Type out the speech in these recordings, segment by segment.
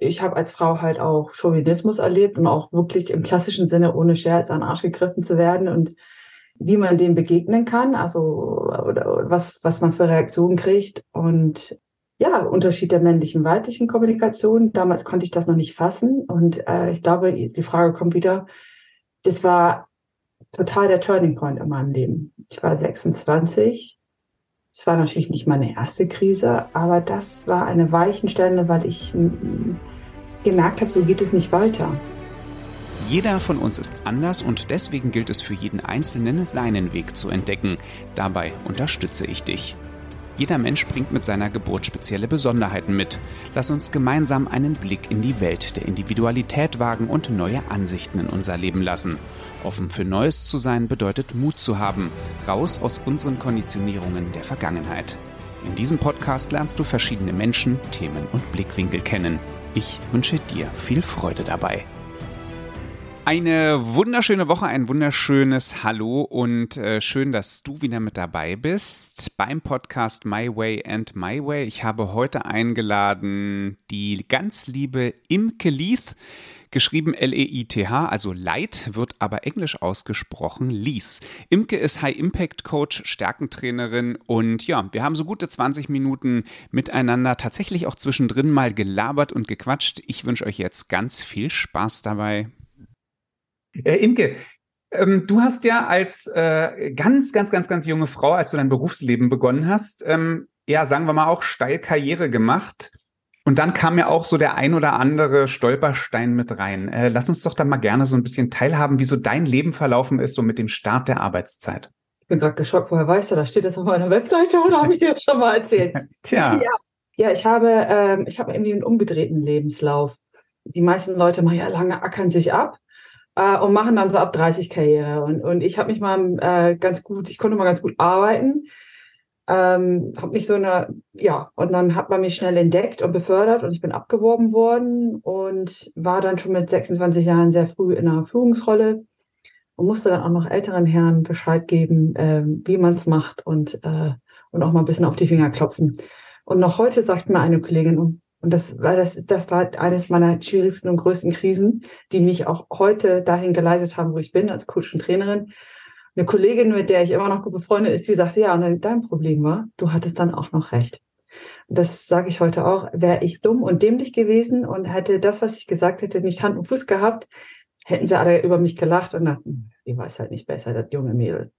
ich habe als Frau halt auch Chauvinismus erlebt und auch wirklich im klassischen Sinne ohne Scherz an den Arsch gegriffen zu werden und wie man dem begegnen kann, also oder was, was man für Reaktionen kriegt und ja, Unterschied der männlichen weiblichen Kommunikation. Damals konnte ich das noch nicht fassen und äh, ich glaube, die Frage kommt wieder, das war total der Turning Point in meinem Leben. Ich war 26. Es war natürlich nicht meine erste Krise, aber das war eine Weichenstelle, weil ich gemerkt habe, so geht es nicht weiter. Jeder von uns ist anders und deswegen gilt es für jeden Einzelnen, seinen Weg zu entdecken. Dabei unterstütze ich dich. Jeder Mensch bringt mit seiner Geburt spezielle Besonderheiten mit. Lass uns gemeinsam einen Blick in die Welt der Individualität wagen und neue Ansichten in unser Leben lassen. Offen für Neues zu sein bedeutet Mut zu haben, raus aus unseren Konditionierungen der Vergangenheit. In diesem Podcast lernst du verschiedene Menschen, Themen und Blickwinkel kennen. Ich wünsche dir viel Freude dabei. Eine wunderschöne Woche, ein wunderschönes Hallo und äh, schön, dass du wieder mit dabei bist beim Podcast My Way and My Way. Ich habe heute eingeladen die ganz liebe Imke Leith, geschrieben L-E-I-T-H, also Light, wird aber englisch ausgesprochen Leith. Imke ist High Impact Coach, Stärkentrainerin und ja, wir haben so gute 20 Minuten miteinander tatsächlich auch zwischendrin mal gelabert und gequatscht. Ich wünsche euch jetzt ganz viel Spaß dabei. Äh, Imke, ähm, du hast ja als äh, ganz, ganz, ganz, ganz junge Frau, als du dein Berufsleben begonnen hast, ähm, ja, sagen wir mal auch steil Karriere gemacht. Und dann kam ja auch so der ein oder andere Stolperstein mit rein. Äh, lass uns doch da mal gerne so ein bisschen teilhaben, wie so dein Leben verlaufen ist, so mit dem Start der Arbeitszeit. Ich bin gerade geschockt, woher weißt du, da steht das auf meiner Webseite oder habe ich dir das schon mal erzählt? Tja. Ja, ja ich habe, ähm, ich habe irgendwie einen umgedrehten Lebenslauf. Die meisten Leute machen ja lange ackern sich ab äh, und machen dann so ab 30 Karriere. Und, und ich habe mich mal äh, ganz gut, ich konnte mal ganz gut arbeiten. Ähm, habe mich so eine, ja, und dann hat man mich schnell entdeckt und befördert und ich bin abgeworben worden und war dann schon mit 26 Jahren sehr früh in einer Führungsrolle und musste dann auch noch älteren Herren Bescheid geben, äh, wie man es macht und, äh, und auch mal ein bisschen auf die Finger klopfen. Und noch heute sagt mir eine Kollegin, und das war, das, das war eines meiner schwierigsten und größten Krisen, die mich auch heute dahin geleitet haben, wo ich bin, als Coach und Trainerin. Eine Kollegin, mit der ich immer noch gut befreundet ist, die sagte, ja, und dein Problem war, du hattest dann auch noch recht. Das sage ich heute auch, wäre ich dumm und dämlich gewesen und hätte das, was ich gesagt hätte, nicht Hand und Fuß gehabt, hätten sie alle über mich gelacht und dachten, die weiß halt nicht besser, das junge Mädel.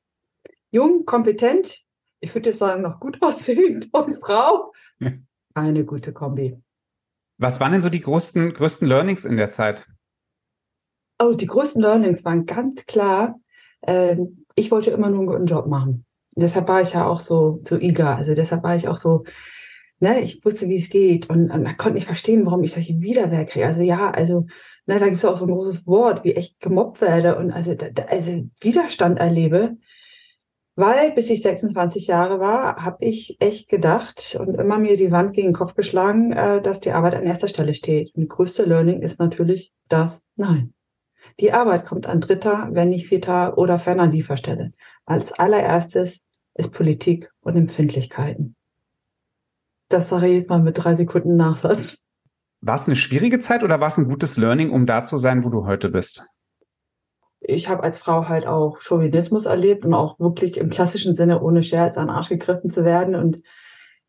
Jung, kompetent, ich würde sagen, noch gut aussehend und Frau. Eine gute Kombi. Was waren denn so die größten, größten Learnings in der Zeit? Oh, die größten Learnings waren ganz klar, äh, ich wollte immer nur einen guten Job machen. Deshalb war ich ja auch so, so eager. Also deshalb war ich auch so, ne, ich wusste, wie es geht und, und konnte nicht verstehen, warum ich solche Widerwehr kriege. Also ja, also, ne, da gibt es auch so ein großes Wort, wie echt gemobbt werde und also, da, also Widerstand erlebe. Weil bis ich 26 Jahre war, habe ich echt gedacht und immer mir die Wand gegen den Kopf geschlagen, äh, dass die Arbeit an erster Stelle steht. Und größte Learning ist natürlich das Nein. Die Arbeit kommt an dritter, wenn nicht vierter oder ferner Lieferstelle. Als allererstes ist Politik und Empfindlichkeiten. Das sage ich jetzt mal mit drei Sekunden Nachsatz. War es eine schwierige Zeit oder war es ein gutes Learning, um da zu sein, wo du heute bist? Ich habe als Frau halt auch Chauvinismus erlebt und auch wirklich im klassischen Sinne ohne Scherz an den Arsch gegriffen zu werden und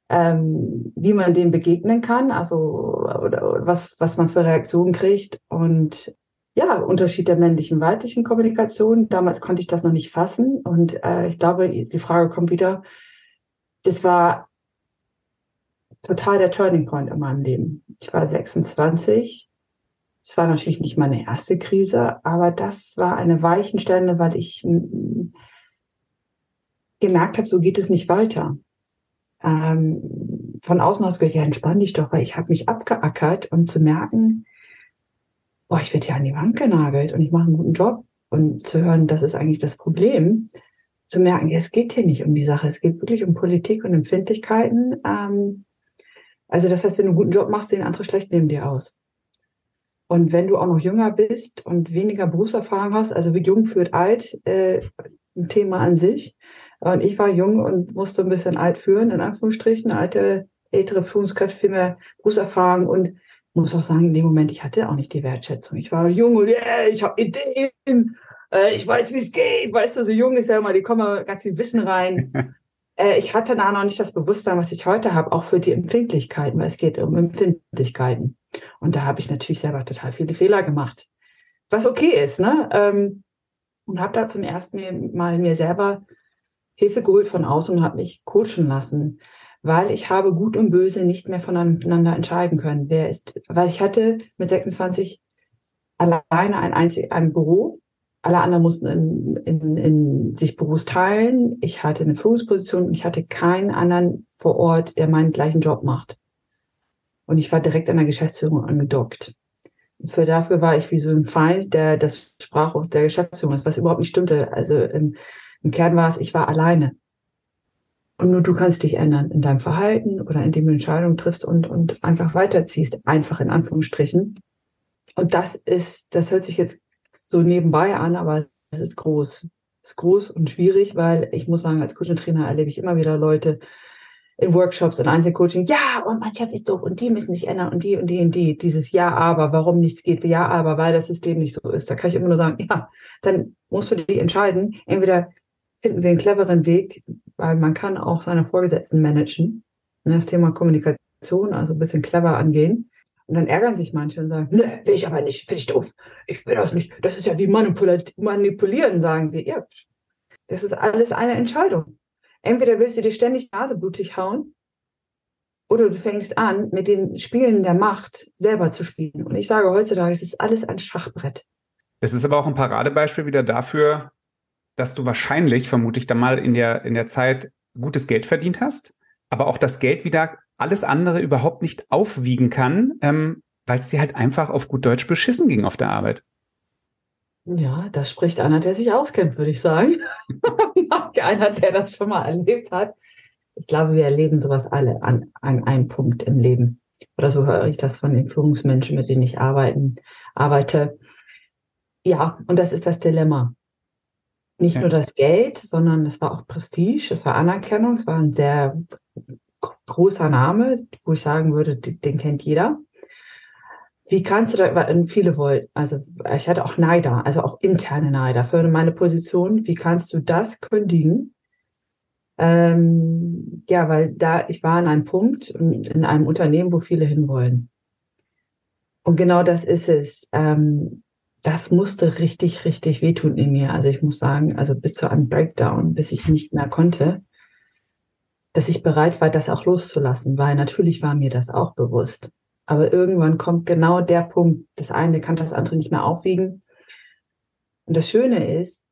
ähm, wie man dem begegnen kann, also oder was, was man für Reaktionen kriegt und ja, Unterschied der männlichen weiblichen Kommunikation. Damals konnte ich das noch nicht fassen und äh, ich glaube, die Frage kommt wieder, das war total der Turning Point in meinem Leben. Ich war 26 es war natürlich nicht meine erste Krise, aber das war eine Weichenstelle, weil ich gemerkt habe, so geht es nicht weiter. Ähm, von außen aus gehört, ja, entspann dich doch, weil ich habe mich abgeackert und zu merken, boah, ich werde hier an die Wand genagelt und ich mache einen guten Job und zu hören, das ist eigentlich das Problem, zu merken, es geht hier nicht um die Sache, es geht wirklich um Politik und Empfindlichkeiten. Ähm, also das heißt, wenn du einen guten Job machst, den andere schlecht neben dir aus. Und wenn du auch noch jünger bist und weniger Berufserfahrung hast, also wie jung führt alt, äh, ein Thema an sich. Und ich war jung und musste ein bisschen alt führen, in Anführungsstrichen, alte, ältere Führungskräfte, viel mehr Berufserfahrung und muss auch sagen, in dem Moment, ich hatte auch nicht die Wertschätzung. Ich war jung und yeah, ich habe Ideen, äh, ich weiß, wie es geht. Weißt du, so jung ist ja immer, die kommen ganz viel Wissen rein. äh, ich hatte da noch nicht das Bewusstsein, was ich heute habe, auch für die Empfindlichkeiten, weil es geht um Empfindlichkeiten. Und da habe ich natürlich selber total viele Fehler gemacht. Was okay ist, ne? Ähm, und habe da zum ersten Mal mir selber Hilfe geholt von außen und habe mich coachen lassen weil ich habe Gut und Böse nicht mehr voneinander entscheiden können. Wer ist, weil ich hatte mit 26 alleine ein einzig, ein Büro. Alle anderen mussten in, in, in sich Büros teilen. Ich hatte eine Führungsposition und ich hatte keinen anderen vor Ort, der meinen gleichen Job macht. Und ich war direkt an der Geschäftsführung angedockt. Für dafür war ich wie so ein Feind, der das sprach auf der Geschäftsführung ist, was überhaupt nicht stimmte. Also im, im Kern war es, ich war alleine. Und nur du kannst dich ändern in deinem Verhalten oder indem du Entscheidungen triffst und, und einfach weiterziehst, einfach in Anführungsstrichen. Und das ist, das hört sich jetzt so nebenbei an, aber es ist groß. Es ist groß und schwierig, weil ich muss sagen, als Coach und Trainer erlebe ich immer wieder Leute in Workshops und Einzelcoaching, ja, und mein Chef ist doof und die müssen sich ändern und die und die und die. Dieses Ja, aber, warum nichts geht, ja, aber, weil das System nicht so ist. Da kann ich immer nur sagen, ja, dann musst du dich entscheiden, entweder finden wir einen cleveren Weg, weil man kann auch seine Vorgesetzten managen. Ne, das Thema Kommunikation, also ein bisschen clever angehen. Und dann ärgern sich manche und sagen, ne, will ich aber nicht, finde ich doof. Ich will das nicht. Das ist ja wie manipulieren, sagen sie. Ja, das ist alles eine Entscheidung. Entweder willst du dir ständig naseblutig hauen oder du fängst an, mit den Spielen der Macht selber zu spielen. Und ich sage heutzutage, es ist alles ein Schachbrett. Es ist aber auch ein Paradebeispiel wieder dafür, dass du wahrscheinlich, vermute ich, da mal in der, in der Zeit gutes Geld verdient hast, aber auch das Geld wieder alles andere überhaupt nicht aufwiegen kann, ähm, weil es dir halt einfach auf gut Deutsch beschissen ging auf der Arbeit. Ja, da spricht einer, der sich auskennt, würde ich sagen. einer, der das schon mal erlebt hat. Ich glaube, wir erleben sowas alle an, an einem Punkt im Leben. Oder so höre ich das von den Führungsmenschen, mit denen ich arbeiten, arbeite. Ja, und das ist das Dilemma nicht ja. nur das Geld, sondern es war auch Prestige, es war Anerkennung, es war ein sehr großer Name, wo ich sagen würde, den kennt jeder. Wie kannst du da, viele wollen, also ich hatte auch Neider, also auch interne Neider für meine Position. Wie kannst du das kündigen? Ähm, ja, weil da, ich war an einem Punkt in einem Unternehmen, wo viele hinwollen. Und genau das ist es. Ähm, das musste richtig, richtig wehtun in mir. Also ich muss sagen, also bis zu einem Breakdown, bis ich nicht mehr konnte, dass ich bereit war, das auch loszulassen, weil natürlich war mir das auch bewusst. Aber irgendwann kommt genau der Punkt, das eine kann das andere nicht mehr aufwiegen. Und das Schöne ist,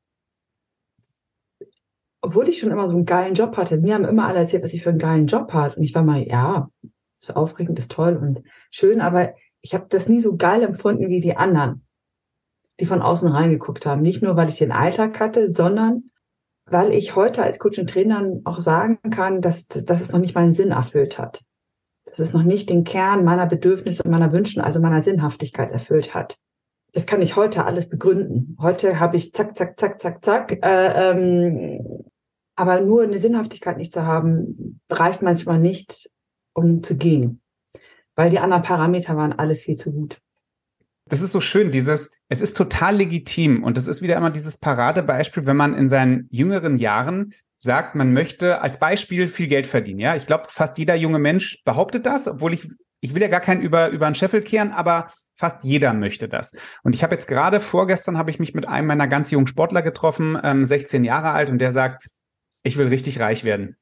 obwohl ich schon immer so einen geilen Job hatte, mir haben immer alle erzählt, was ich für einen geilen Job hatte. Und ich war mal, ja, ist aufregend, ist toll und schön, aber ich habe das nie so geil empfunden wie die anderen die von außen reingeguckt haben. Nicht nur, weil ich den Alltag hatte, sondern weil ich heute als Coach und Trainer auch sagen kann, dass, dass es noch nicht meinen Sinn erfüllt hat. Dass es noch nicht den Kern meiner Bedürfnisse, meiner Wünschen, also meiner Sinnhaftigkeit erfüllt hat. Das kann ich heute alles begründen. Heute habe ich zack, zack, zack, zack, zack. Äh, ähm, aber nur eine Sinnhaftigkeit nicht zu haben, reicht manchmal nicht, um zu gehen. Weil die anderen Parameter waren alle viel zu gut das ist so schön, dieses, es ist total legitim und das ist wieder immer dieses Paradebeispiel, wenn man in seinen jüngeren Jahren sagt, man möchte als Beispiel viel Geld verdienen. Ja, ich glaube, fast jeder junge Mensch behauptet das, obwohl ich, ich will ja gar keinen über, über einen Scheffel kehren, aber fast jeder möchte das. Und ich habe jetzt gerade vorgestern habe ich mich mit einem meiner ganz jungen Sportler getroffen, ähm, 16 Jahre alt, und der sagt, ich will richtig reich werden.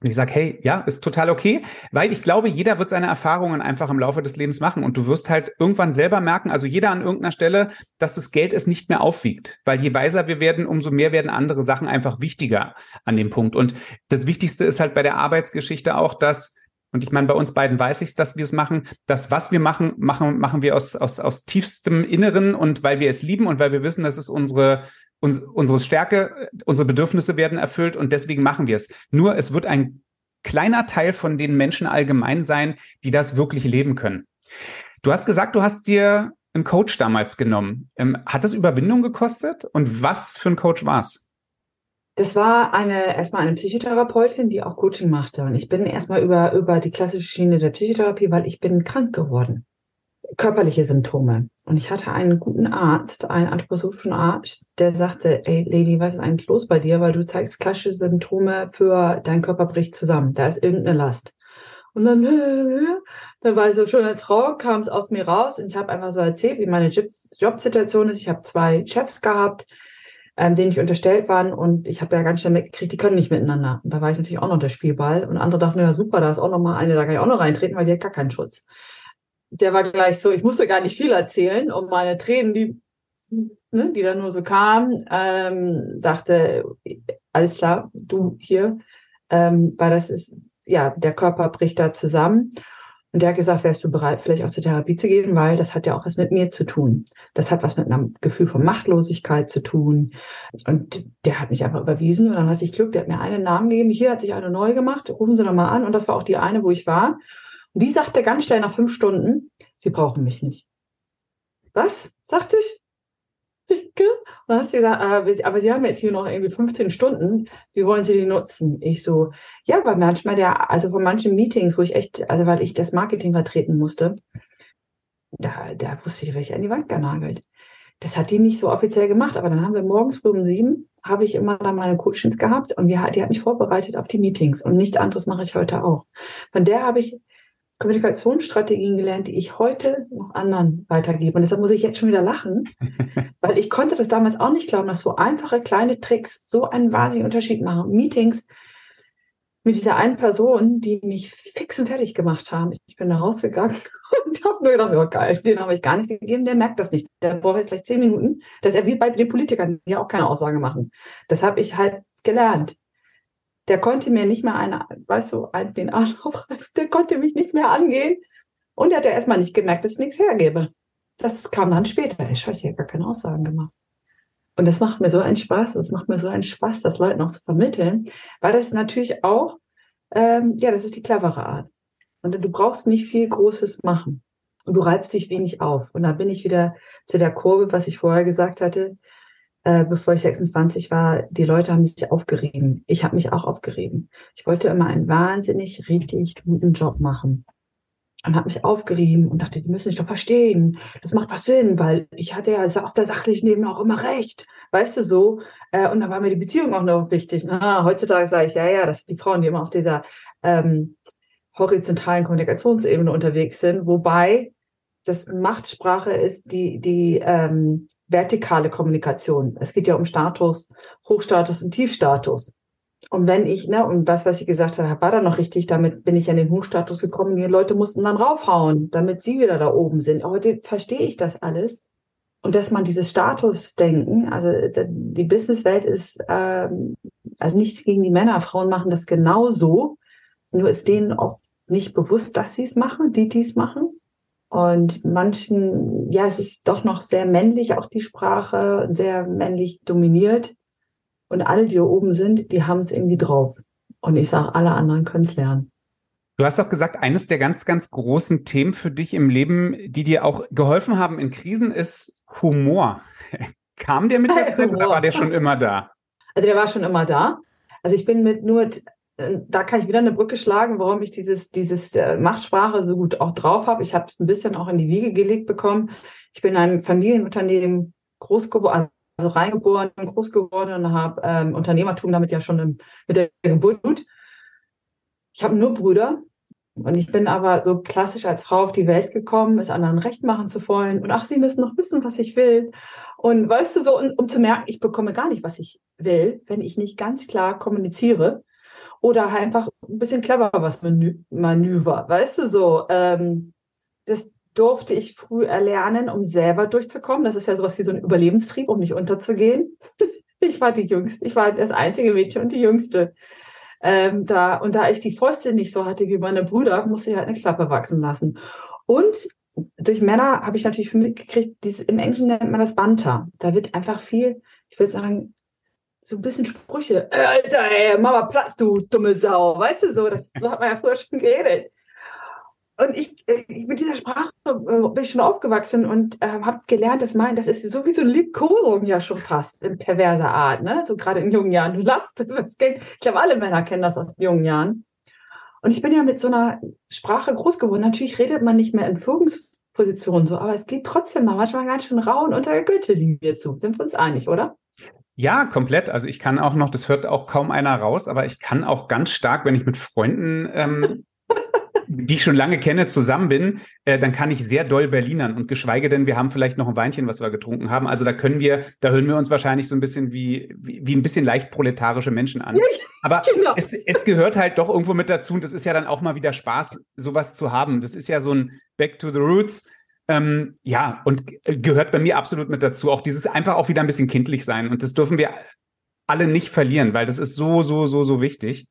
Und ich sage, hey, ja, ist total okay, weil ich glaube, jeder wird seine Erfahrungen einfach im Laufe des Lebens machen und du wirst halt irgendwann selber merken, also jeder an irgendeiner Stelle, dass das Geld es nicht mehr aufwiegt, weil je weiser wir werden, umso mehr werden andere Sachen einfach wichtiger an dem Punkt. Und das Wichtigste ist halt bei der Arbeitsgeschichte auch, dass und ich meine, bei uns beiden weiß ich es, dass wir es machen. Das, was wir machen, machen, machen wir aus, aus, aus tiefstem Inneren und weil wir es lieben und weil wir wissen, dass es unsere uns, unsere Stärke, unsere Bedürfnisse werden erfüllt und deswegen machen wir es. Nur es wird ein kleiner Teil von den Menschen allgemein sein, die das wirklich leben können. Du hast gesagt, du hast dir einen Coach damals genommen. Ähm, hat das Überwindung gekostet? Und was für ein Coach war es? Es war eine, erstmal eine Psychotherapeutin, die auch Coaching machte. Und ich bin erstmal über, über die klassische Schiene der Psychotherapie, weil ich bin krank geworden. Körperliche Symptome. Und ich hatte einen guten Arzt, einen anthroposophischen Arzt, der sagte, ey Lady, was ist eigentlich los bei dir? Weil du zeigst klassische Symptome für dein Körper bricht zusammen. Da ist irgendeine Last. Und dann, dann war ich so schön als Frau, kam es aus mir raus und ich habe einfach so erzählt, wie meine Jobsituation ist. Ich habe zwei Chefs gehabt, ähm, denen ich unterstellt waren und ich habe ja ganz schnell mitgekriegt, die können nicht miteinander. Und da war ich natürlich auch noch der Spielball und andere dachten, ja super, da ist auch noch mal eine, da kann ich auch noch reintreten, weil die hat gar keinen Schutz der war gleich so, ich musste gar nicht viel erzählen und meine Tränen, die, ne, die dann nur so kamen, ähm, sagte, alles klar, du hier, ähm, weil das ist, ja, der Körper bricht da zusammen. Und der hat gesagt, wärst du bereit, vielleicht auch zur Therapie zu gehen, weil das hat ja auch was mit mir zu tun. Das hat was mit einem Gefühl von Machtlosigkeit zu tun. Und der hat mich einfach überwiesen und dann hatte ich Glück, der hat mir einen Namen gegeben. Hier hat sich eine neu gemacht, rufen Sie doch mal an. Und das war auch die eine, wo ich war. Und die sagte ganz schnell nach fünf Stunden, Sie brauchen mich nicht. Was? sagte ich. und dann hat sie gesagt, äh, aber Sie haben jetzt hier noch irgendwie 15 Stunden. Wie wollen Sie die nutzen? Ich so, ja, weil manchmal der, also von manchen Meetings, wo ich echt, also weil ich das Marketing vertreten musste, da, da wusste ich richtig an die Wand genagelt. Das hat die nicht so offiziell gemacht, aber dann haben wir morgens früh um sieben, habe ich immer dann meine Coachings gehabt und wir, die hat mich vorbereitet auf die Meetings und nichts anderes mache ich heute auch. Von der habe ich Kommunikationsstrategien gelernt, die ich heute noch anderen weitergebe. Und deshalb muss ich jetzt schon wieder lachen, weil ich konnte das damals auch nicht glauben, dass so einfache kleine Tricks so einen wahnsinnigen Unterschied machen. Meetings mit dieser einen Person, die mich fix und fertig gemacht haben. Ich bin da rausgegangen und habe nur gedacht, ja geil, den habe ich gar nicht gegeben, der merkt das nicht. Der braucht jetzt gleich zehn Minuten, dass er wie bei den Politikern, ja auch keine Aussage machen. Das habe ich halt gelernt der konnte mir nicht mehr eine, weißt du, den Arsch aufreißen, der konnte mich nicht mehr angehen. Und er hat ja erstmal nicht gemerkt, dass ich nichts hergebe. Das kam dann später. Ich habe hier gar keine Aussagen gemacht. Und das macht mir so einen Spaß, das macht mir so einen Spaß, das Leuten auch zu vermitteln, weil das natürlich auch, ähm, ja, das ist die clevere Art. Und du brauchst nicht viel Großes machen. Und du reibst dich wenig auf. Und da bin ich wieder zu der Kurve, was ich vorher gesagt hatte. Äh, bevor ich 26 war, die Leute haben sich aufgerieben. Ich habe mich auch aufgerieben. Ich wollte immer einen wahnsinnig richtig guten Job machen und habe mich aufgerieben und dachte, die müssen sich doch verstehen. Das macht was Sinn, weil ich hatte ja auf der sachlichen Ebene auch immer recht. Weißt du so? Äh, und da war mir die Beziehung auch noch wichtig. Ah, heutzutage sage ich, ja, ja, das sind die Frauen, die immer auf dieser ähm, horizontalen Kommunikationsebene unterwegs sind, wobei das Machtsprache ist die, die ähm, vertikale Kommunikation. Es geht ja um Status, Hochstatus und Tiefstatus. Und wenn ich, ne, und das, was ich gesagt habe, war da noch richtig, damit bin ich an den Hochstatus gekommen, die Leute mussten dann raufhauen, damit sie wieder da oben sind. Aber heute verstehe ich das alles. Und dass man dieses Statusdenken, also die Businesswelt ist, ähm, also nichts gegen die Männer, Frauen machen das genauso, nur ist denen oft nicht bewusst, dass sie es machen, die dies machen. Und manchen, ja, es ist doch noch sehr männlich, auch die Sprache, sehr männlich dominiert. Und alle, die hier oben sind, die haben es irgendwie drauf. Und ich sage, alle anderen können es lernen. Du hast doch gesagt, eines der ganz, ganz großen Themen für dich im Leben, die dir auch geholfen haben in Krisen, ist Humor. Kam der mit der Zeit oder war der schon immer da? Also der war schon immer da. Also ich bin mit nur da kann ich wieder eine Brücke schlagen, warum ich dieses, dieses äh, Machtsprache so gut auch drauf habe. Ich habe es ein bisschen auch in die Wiege gelegt bekommen. Ich bin in einem Familienunternehmen groß geworden, also reingeboren, groß geworden und habe ähm, Unternehmertum damit ja schon im, mit der Geburt. Ich habe nur Brüder und ich bin aber so klassisch als Frau auf die Welt gekommen, es anderen recht machen zu wollen. Und ach, sie müssen noch wissen, was ich will. Und weißt du so, um, um zu merken, ich bekomme gar nicht, was ich will, wenn ich nicht ganz klar kommuniziere oder halt einfach ein bisschen clever was Manöver, weißt du so. Ähm, das durfte ich früh erlernen, um selber durchzukommen. Das ist ja sowas wie so ein Überlebenstrieb, um nicht unterzugehen. ich war die Jüngste, ich war das einzige Mädchen und die Jüngste. Ähm, da, und da ich die Fäuste nicht so hatte wie meine Brüder, musste ich halt eine Klappe wachsen lassen. Und durch Männer habe ich natürlich mitgekriegt, dieses, im Englischen nennt man das Banter. Da wird einfach viel, ich würde sagen, so ein bisschen Sprüche. Äh, Alter, ey, Mama Platz, du dumme Sau. Weißt du so, das, so hat man ja früher schon geredet. Und ich, ich äh, mit dieser Sprache äh, bin ich schon aufgewachsen und äh, habe gelernt, dass mein, das ist sowieso Liebkosung ja schon fast in perverser Art, ne? So gerade in jungen Jahren. Du lachst, ich glaube, alle Männer kennen das aus jungen Jahren. Und ich bin ja mit so einer Sprache groß geworden. Natürlich redet man nicht mehr in Führungs Position so, aber es geht trotzdem mal manchmal ganz schön rau und unter der Gürtellinie zu. Sind wir uns einig, oder? Ja, komplett. Also ich kann auch noch, das hört auch kaum einer raus, aber ich kann auch ganz stark, wenn ich mit Freunden, ähm, die ich schon lange kenne, zusammen bin, äh, dann kann ich sehr doll Berlinern und geschweige denn, wir haben vielleicht noch ein Weinchen, was wir getrunken haben. Also da können wir, da hören wir uns wahrscheinlich so ein bisschen wie, wie, wie ein bisschen leicht proletarische Menschen an. Aber genau. es, es gehört halt doch irgendwo mit dazu und das ist ja dann auch mal wieder Spaß, sowas zu haben. Das ist ja so ein Back to the Roots ähm, ja, und gehört bei mir absolut mit dazu. Auch dieses einfach auch wieder ein bisschen kindlich sein. Und das dürfen wir alle nicht verlieren, weil das ist so, so, so, so wichtig.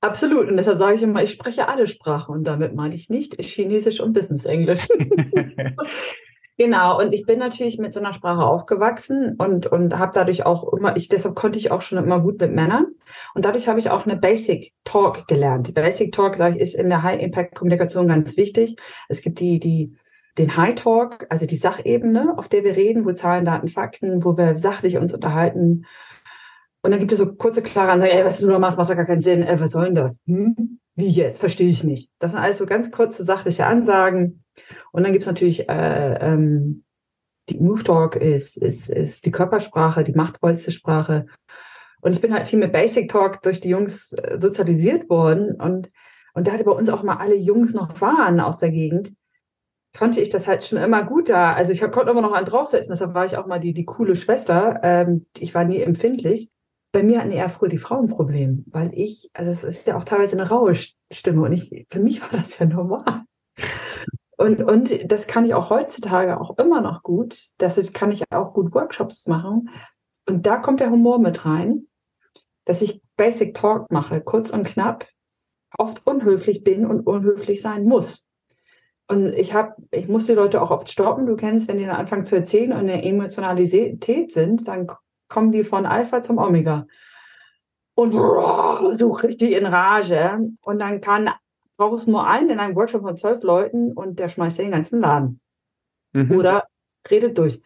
Absolut. Und deshalb sage ich immer, ich spreche alle Sprachen. Und damit meine ich nicht Chinesisch und Business Englisch. genau. Und ich bin natürlich mit so einer Sprache aufgewachsen und, und habe dadurch auch immer, ich, deshalb konnte ich auch schon immer gut mit Männern. Und dadurch habe ich auch eine Basic Talk gelernt. Die Basic Talk, sage ich, ist in der High Impact Kommunikation ganz wichtig. Es gibt die, die den High Talk, also die Sachebene, auf der wir reden, wo Zahlen, Daten, Fakten, wo wir sachlich uns unterhalten. Und dann gibt es so kurze, klare Ansagen, ey, was ist nur Maß, macht doch gar keinen Sinn, ey, was soll denn das? Hm? Wie jetzt? Verstehe ich nicht. Das sind alles so ganz kurze, sachliche Ansagen. Und dann gibt es natürlich äh, ähm, die Move Talk ist, ist, ist die Körpersprache, die machtvollste Sprache. Und ich bin halt viel mit Basic Talk durch die Jungs äh, sozialisiert worden. Und, und da hatte bei uns auch mal alle Jungs noch waren aus der Gegend, konnte ich das halt schon immer gut da. Also ich konnte immer noch einen draufsetzen, deshalb war ich auch mal die, die coole Schwester. Ähm, ich war nie empfindlich. Bei mir hatten eher früher die Frauen Problem, weil ich, also es ist ja auch teilweise eine raue Stimme und ich, für mich war das ja normal. Und, und das kann ich auch heutzutage auch immer noch gut. Das kann ich auch gut Workshops machen. Und da kommt der Humor mit rein, dass ich Basic Talk mache, kurz und knapp, oft unhöflich bin und unhöflich sein muss. Und ich habe, ich muss die Leute auch oft stoppen. Du kennst, wenn die dann anfangen zu erzählen und eine Emotionalität sind, dann kommen die von Alpha zum Omega. Und so richtig in Rage. Und dann kann, brauchst du nur einen in einem Workshop von zwölf Leuten und der schmeißt ja den ganzen Laden. Mhm. Oder redet durch.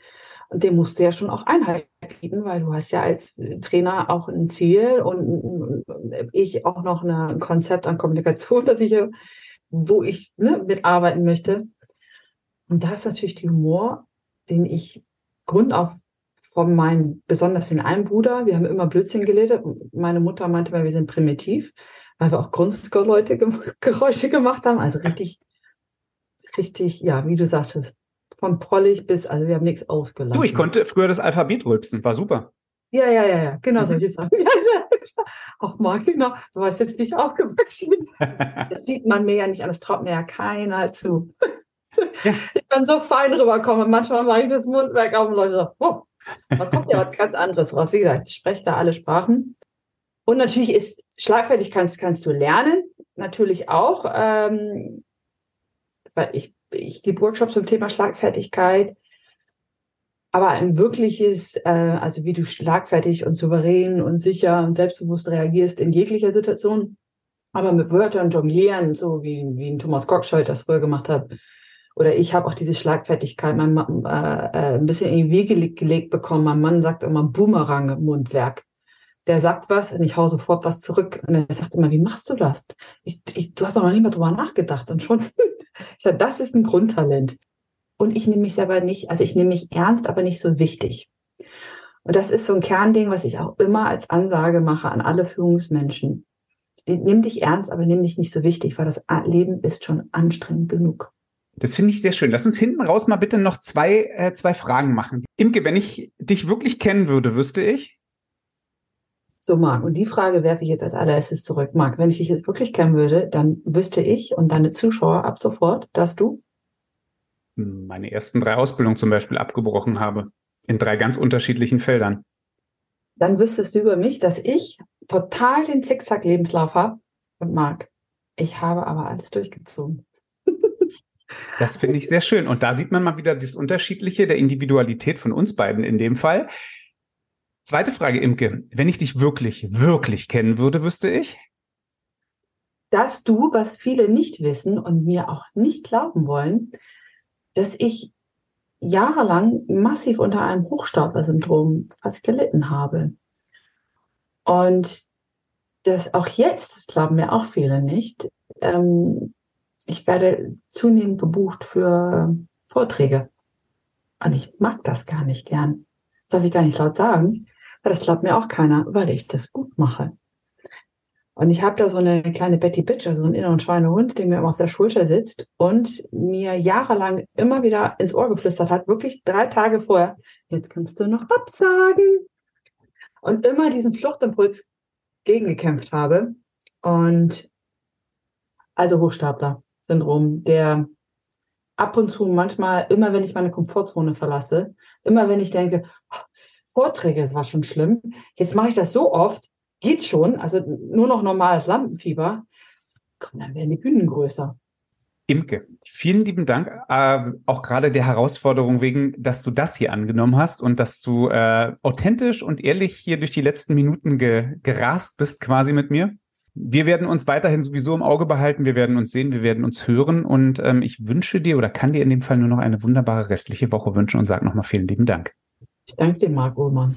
Und dem musst du ja schon auch Einhalt bieten, weil du hast ja als Trainer auch ein Ziel und ich auch noch eine, ein Konzept an Kommunikation, das ich wo ich ne, mitarbeiten möchte. Und da ist natürlich der Humor, den ich grundauf von meinem, besonders den einen Bruder, wir haben immer Blödsinn geredet. Meine Mutter meinte mal, wir sind primitiv, weil wir auch Grundscore-Leute Geräusche gemacht haben. Also richtig, richtig, ja, wie du sagtest, von prollig bis, also wir haben nichts ausgelassen. Du, ich konnte früher das Alphabet rülpsen, war super. Ja, ja, ja, ja, genau mhm. solche Sachen. auch mal, genau, so war ich jetzt nicht aufgewachsen. Das, das, sieht man mir ja nicht an, das traut mir ja keiner zu. Ja. Ich kann so fein rüberkommen. Manchmal mache ich das Mundwerk auf und Leute sagen, oh, da kommt ja was ganz anderes raus. Wie gesagt, ich spreche da alle Sprachen. Und natürlich ist schlagfertig kannst, kannst du lernen, natürlich auch. Ähm, weil ich, ich gebe Workshops zum Thema Schlagfertigkeit. Aber ein wirkliches, äh, also wie du schlagfertig und souverän und sicher und selbstbewusst reagierst in jeglicher Situation, aber mit Wörtern jonglieren, so wie, wie ein Thomas Gottschalk das früher gemacht hat. Oder ich habe auch diese Schlagfertigkeit mein, äh, äh, ein bisschen in die Wege gelegt bekommen. Mein Mann sagt immer Boomerang im Mundwerk. Der sagt was und ich hau sofort was zurück. Und er sagt immer, wie machst du das? Ich, ich, du hast doch noch nicht mal drüber nachgedacht. Und schon, ich sage, das ist ein Grundtalent. Und ich nehme mich selber nicht, also ich nehme mich ernst, aber nicht so wichtig. Und das ist so ein Kernding, was ich auch immer als Ansage mache an alle Führungsmenschen. Nimm dich ernst, aber nimm dich nicht so wichtig, weil das Leben ist schon anstrengend genug. Das finde ich sehr schön. Lass uns hinten raus mal bitte noch zwei, äh, zwei Fragen machen. Imke, wenn ich dich wirklich kennen würde, wüsste ich? So, Marc, und die Frage werfe ich jetzt als allererstes zurück. Marc, wenn ich dich jetzt wirklich kennen würde, dann wüsste ich und deine Zuschauer ab sofort, dass du meine ersten drei Ausbildungen zum Beispiel abgebrochen habe. In drei ganz unterschiedlichen Feldern. Dann wüsstest du über mich, dass ich total den Zickzack-Lebenslauf habe und mag. Ich habe aber alles durchgezogen. Das finde ich sehr schön. Und da sieht man mal wieder das Unterschiedliche der Individualität von uns beiden in dem Fall. Zweite Frage, Imke. Wenn ich dich wirklich, wirklich kennen würde, wüsste ich? Dass du, was viele nicht wissen und mir auch nicht glauben wollen, dass ich jahrelang massiv unter einem Hochstapler-Syndrom fast gelitten habe. Und das auch jetzt, das glauben mir auch viele nicht, ähm, ich werde zunehmend gebucht für Vorträge. Und ich mag das gar nicht gern. Das darf ich gar nicht laut sagen, weil das glaubt mir auch keiner, weil ich das gut mache. Und ich habe da so eine kleine Betty Bitch, also so einen inneren Schweinehund, der mir immer auf der Schulter sitzt und mir jahrelang immer wieder ins Ohr geflüstert hat, wirklich drei Tage vorher, jetzt kannst du noch absagen. Und immer diesen Fluchtimpuls gegengekämpft habe. Und also Hochstapler-Syndrom, der ab und zu manchmal, immer wenn ich meine Komfortzone verlasse, immer wenn ich denke, oh, Vorträge war schon schlimm, jetzt mache ich das so oft, geht schon, also nur noch normales Lampenfieber, komm, dann werden die Bühnen größer. Imke, vielen lieben Dank, äh, auch gerade der Herausforderung wegen, dass du das hier angenommen hast und dass du äh, authentisch und ehrlich hier durch die letzten Minuten ge gerast bist quasi mit mir. Wir werden uns weiterhin sowieso im Auge behalten, wir werden uns sehen, wir werden uns hören und ähm, ich wünsche dir oder kann dir in dem Fall nur noch eine wunderbare restliche Woche wünschen und sage nochmal vielen lieben Dank. Ich danke dir, Marc Ullmann.